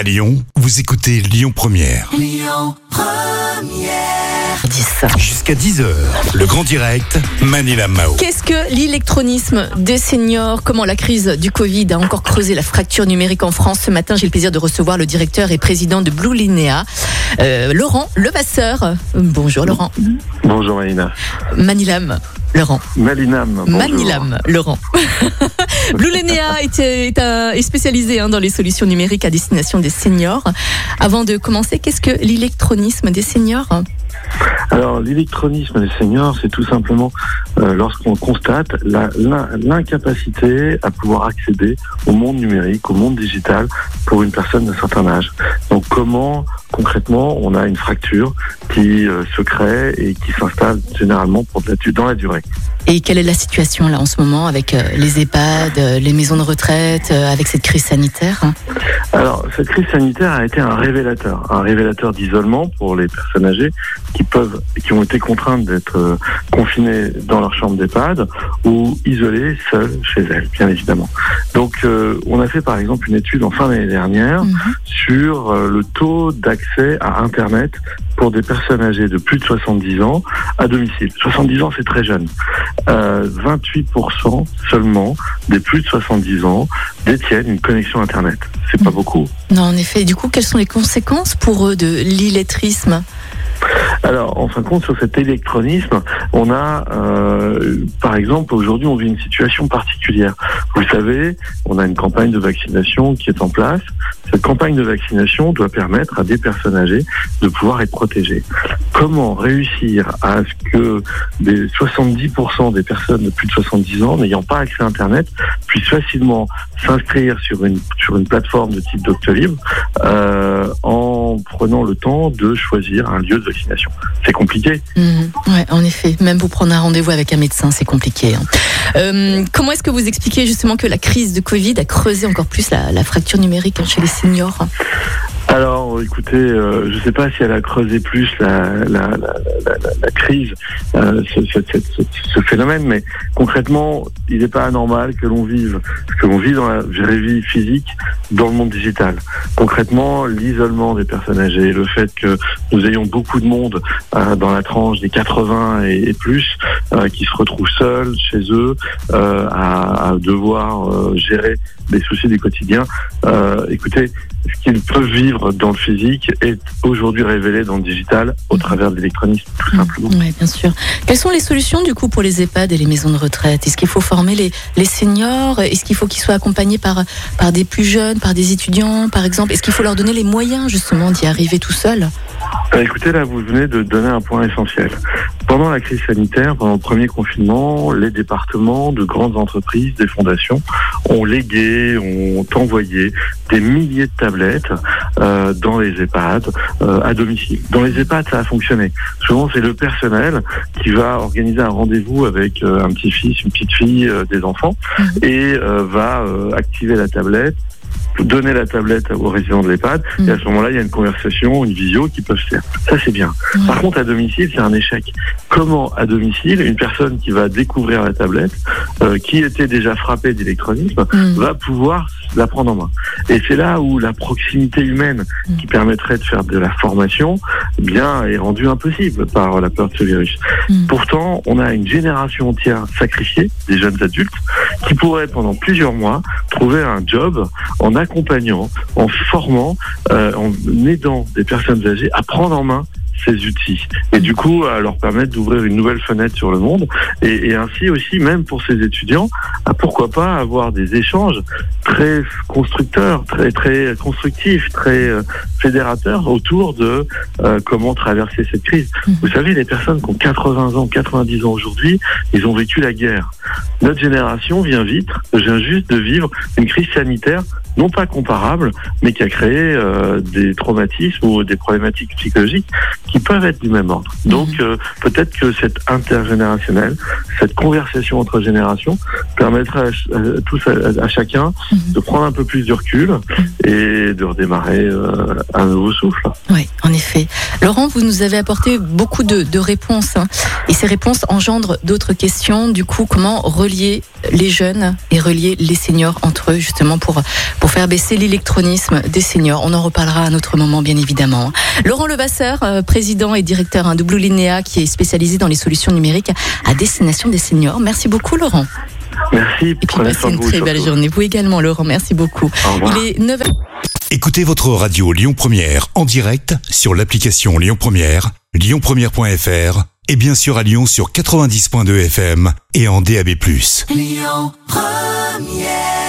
À Lyon, vous écoutez Lyon Première. 10. Jusqu'à 10h, le grand direct, Manila Mao. Qu'est-ce que l'électronisme des seniors? Comment la crise du Covid a encore creusé la fracture numérique en France? Ce matin, j'ai le plaisir de recevoir le directeur et président de Blue Linéa, euh, Laurent Levasseur. Bonjour Laurent. Bonjour Malina. Manilam. Laurent. Malinam. bonjour. Manilam, Laurent. Blue Linéa est, est, un- est spécialisé hein, dans les solutions numériques à destination des seniors. Avant de commencer, qu'est-ce que l'électronisme des seniors? Alors l'électronisme des seniors, c'est tout simplement euh, lorsqu'on constate l'incapacité à pouvoir accéder au monde numérique, au monde digital pour une personne d'un certain âge. Donc comment concrètement on a une fracture qui euh, se crée et qui s'installe généralement pour de la du- dans la durée. Et quelle est la situation là en ce moment avec euh, les EHPAD, euh, les maisons de retraite, avec cette crise sanitaire Alors, cette crise sanitaire a été un révélateur, un révélateur d'isolement pour les personnes âgées qui peuvent, qui ont été contraintes d'être confinées dans leur chambre d'EHPAD ou isolées seules chez elles, bien évidemment. Donc, on a fait par exemple une étude en fin d'année dernière Mhm. sur le taux d'accès à Internet pour des personnes âgées de plus de 70 ans à domicile. 70 ans, c'est très jeune. Euh, 28% seulement des plus de 70 ans détiennent une connexion Internet. C'est pas Mhm. beaucoup. Non, en effet. Du coup, quelles sont les conséquences pour eux de l'illettrisme? Alors, en fin de compte, sur cet électronisme, on a, euh, par exemple, aujourd'hui, on vit une situation particulière. Vous le savez, on a une campagne de vaccination qui est en place. Cette campagne de vaccination doit permettre à des personnes âgées de pouvoir être protégées. Comment réussir à ce que des 70% des personnes de plus de 70 ans n'ayant pas accès à Internet puissent facilement s'inscrire sur une sur une plateforme de type Doctolib euh, en prenant le temps de choisir un lieu de vaccination? C'est compliqué. Mhm. Ouais, en effet. Même pour prendre un rendez-vous avec un médecin, c'est compliqué. hein. Euh, comment est-ce que vous expliquez justement que la crise de Covid a creusé encore plus la, la fracture numérique chez les seniors? Alors, écoutez, euh, je ne sais pas si elle a creusé plus la, la, la, la, crise, euh, ce, ce- ce- phénomène, mais concrètement, il n'est pas anormal que l'on vive, que l'on vit dans la vraie vie physique, dans le monde digital. Concrètement, l'isolement des personnes âgées, le fait que nous ayons beaucoup de monde euh, dans la tranche des 80 et, et plus, euh, qui se retrouvent seuls chez eux, euh, à, à devoir euh, gérer des soucis du quotidien. Euh, écoutez, ce qu'ils peuvent vivre dans le physique est aujourd'hui révélé dans le digital au travers de l'électronisme, tout simplement. Oui, bien sûr. Quelles sont les solutions du coup pour les EHPAD et les maisons de retraite? Est-ce qu'il faut former les, les seniors? Est-ce qu'il faut qu'ils soient accompagnés par, par des plus jeunes, par des étudiants par exemple? Est-ce qu'il faut leur donner les moyens justement d'y arriver tout seul? Écoutez, là, vous venez de donner un point essentiel. Pendant la crise sanitaire, pendant le premier confinement, les départements de grandes entreprises, des fondations, ont légué, ont envoyé des milliers de tablettes euh, dans les EHPAD euh, à domicile. Dans les EHPAD, ça a fonctionné. Souvent, c'est le personnel qui va organiser un rendez-vous avec euh, un petit-fils, une petite-fille, euh, des enfants, Mhm. et euh, va euh, activer la tablette donner la tablette aux résidents de l'EHPAD et à ce moment-là il y a une conversation, une visio qui peuvent se faire. Ça c'est bien. Par contre à domicile c'est un échec. Comment à domicile une personne qui va découvrir la tablette, euh, qui était déjà frappée d'électronisme, Mhm. va pouvoir la prendre en main. Et c'est là où la proximité humaine Mm. qui permettrait de faire de la formation, eh bien, est rendue impossible par la peur de ce virus. Mm. Pourtant, on a une génération entière sacrifiée, des jeunes adultes, qui pourraient pendant plusieurs mois trouver un job en accompagnant, en formant, euh, en aidant des personnes âgées à prendre en main ces outils. Et du coup à leur permettre d'ouvrir une nouvelle fenêtre sur le monde. Et, et ainsi aussi même pour ces étudiants à pourquoi pas avoir des échanges très constructeurs très très constructifs très euh, fédérateurs autour de euh, comment traverser cette crise. Mhm. vous savez les personnes qui ont 80 ans 90 ans aujourd'hui ils ont vécu la guerre. Notre génération vient vite. Vient juste de vivre une crise sanitaire non pas comparable, mais qui a créé euh, des traumatismes ou des problématiques psychologiques qui peuvent être du même ordre. Donc euh, peut-être que cette intergénérationnelle, cette conversation entre générations permettra à, à tous à, à chacun Mhm. de prendre un peu plus de recul et de redémarrer euh, un nouveau souffle. Oui, en effet. Laurent, vous nous avez apporté beaucoup de, de réponses. hein. Et ces réponses engendrent d'autres questions. Du coup, comment relier les jeunes et relier les seniors entre eux, justement, pour, pour faire baisser l'électronisme des seniors. On en reparlera à un autre moment, bien évidemment. Laurent Levasseur, euh, président et directeur double Linéa, qui est spécialisé dans les solutions numériques à destination des seniors. Merci beaucoup, Laurent. Merci. Et puis passez une très belle journée. Vous également, Laurent. Merci beaucoup. Il est 9 Écoutez votre radio Lyon Première en direct sur l'application Lyon Première, lyonpremière.fr et bien sûr à Lyon sur 90.2 FM et en DAB+. Lyon Première